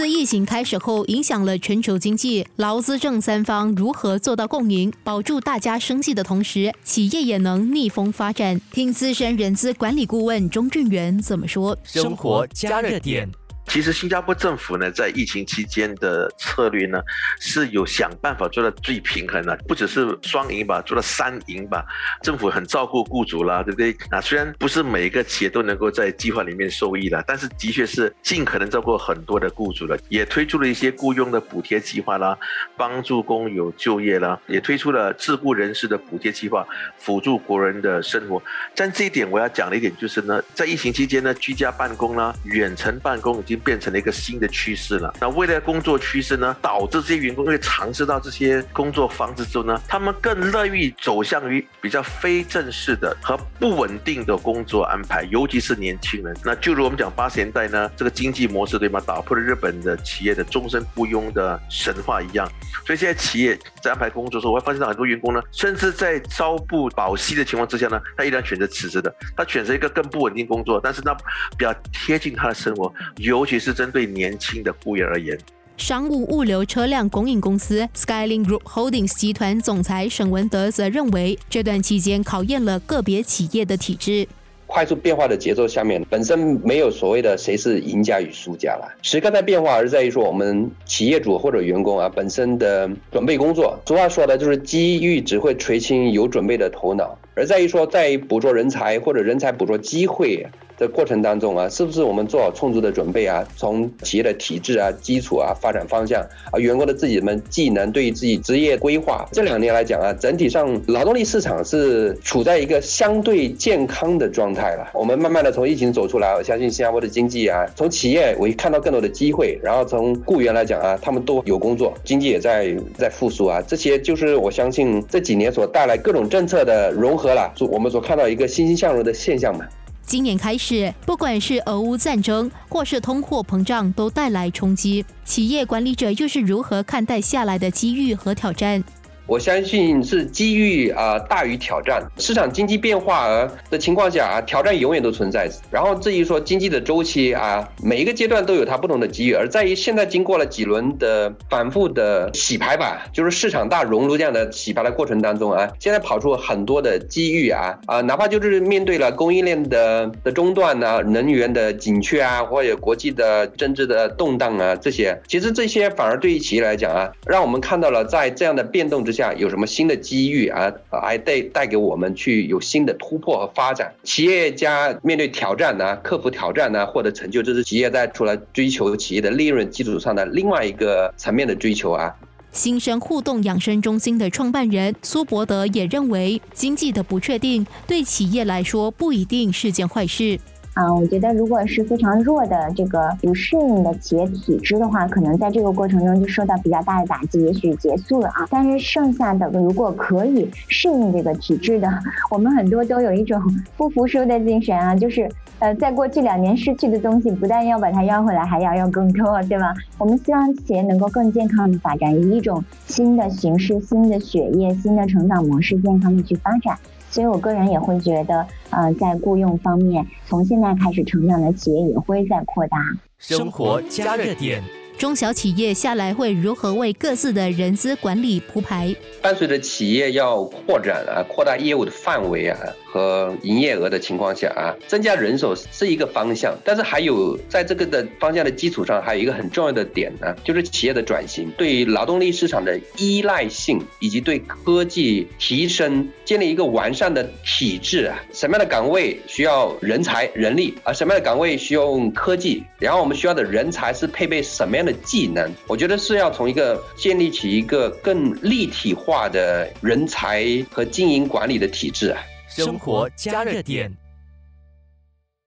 自疫情开始后，影响了全球经济，劳资政三方如何做到共赢，保住大家生计的同时，企业也能逆风发展？听资深人资管理顾问钟俊元怎么说？生活加热点。其实新加坡政府呢，在疫情期间的策略呢，是有想办法做到最平衡的，不只是双赢吧，做到三赢吧。政府很照顾雇主啦，对不对？啊，虽然不是每一个企业都能够在计划里面受益了，但是的确是尽可能照顾很多的雇主了，也推出了一些雇佣的补贴计划啦，帮助工友就业啦，也推出了自雇人士的补贴计划，辅助国人的生活。但这一点我要讲的一点就是呢，在疫情期间呢，居家办公啦，远程办公已经。变成了一个新的趋势了。那未来工作趋势呢，导致这些员工会尝试到这些工作方式之后呢，他们更乐意走向于比较非正式的和不稳定的工作安排，尤其是年轻人。那就如我们讲八十年代呢，这个经济模式对吗？打破了日本的企业的终身雇佣的神话一样。所以现在企业在安排工作的时候，我会发现到很多员工呢，甚至在朝不保夕的情况之下呢，他依然选择辞职的。他选择一个更不稳定工作，但是那比较贴近他的生活，尤其是针对年轻的雇员而言。商务物流车辆供应公司 Skylink Group Holdings 集团总裁沈文德则认为，这段期间考验了个别企业的体制。快速变化的节奏下面，本身没有所谓的谁是赢家与输家了，时刻在变化，而在于说我们企业主或者员工啊本身的准备工作。俗话说的就是机遇只会垂青有准备的头脑，而在于说在捕捉人才或者人才捕捉机会。的过程当中啊，是不是我们做好充足的准备啊？从企业的体制啊、基础啊、发展方向啊、员工的自己们技能，对于自己职业规划，这两年来讲啊，整体上劳动力市场是处在一个相对健康的状态了。我们慢慢的从疫情走出来，我相信新加坡的经济啊，从企业我看到更多的机会，然后从雇员来讲啊，他们都有工作，经济也在在复苏啊，这些就是我相信这几年所带来各种政策的融合了，我们所看到一个欣欣向荣的现象嘛。今年开始，不管是俄乌战争或是通货膨胀，都带来冲击。企业管理者又是如何看待下来的机遇和挑战？我相信是机遇啊大于挑战。市场经济变化而的情况下啊，挑战永远都存在。然后至于说经济的周期啊，每一个阶段都有它不同的机遇。而在于现在经过了几轮的反复的洗牌吧，就是市场大熔炉这样的洗牌的过程当中啊，现在跑出很多的机遇啊啊，哪怕就是面对了供应链的的中断呢，能源的紧缺啊，或者国际的政治的动荡啊，这些其实这些反而对于企业来讲啊，让我们看到了在这样的变动之下。有什么新的机遇啊？还带带给我们去有新的突破和发展。企业家面对挑战呢，克服挑战呢，获得成就，这是企业在除了追求企业的利润基础上的另外一个层面的追求啊。新生互动养生中心的创办人苏伯德也认为，经济的不确定对企业来说不一定是件坏事。啊，我觉得如果是非常弱的这个不适应的企业体制的话，可能在这个过程中就受到比较大的打击，也许结束了啊。但是剩下的如果可以适应这个体制的，我们很多都有一种不服输的精神啊，就是呃，在过去两年失去的东西，不但要把它要回来，还要要更多，对吧？我们希望企业能够更健康的发展，以一种新的形式、新的血液、新的成长模式，健康的去发展。所以，我个人也会觉得，呃，在雇佣方面，从现在开始成长的企业也会在扩大。生活加热点。中小企业下来会如何为各自的人资管理铺排？伴随着企业要扩展啊，扩大业务的范围啊和营业额的情况下啊，增加人手是一个方向。但是还有在这个的方向的基础上，还有一个很重要的点呢，就是企业的转型，对劳动力市场的依赖性，以及对科技提升建立一个完善的体制啊。什么样的岗位需要人才人力啊？什么样的岗位需要用科技？然后我们需要的人才是配备什么样的？技能，我觉得是要从一个建立起一个更立体化的人才和经营管理的体制啊。生活加热点。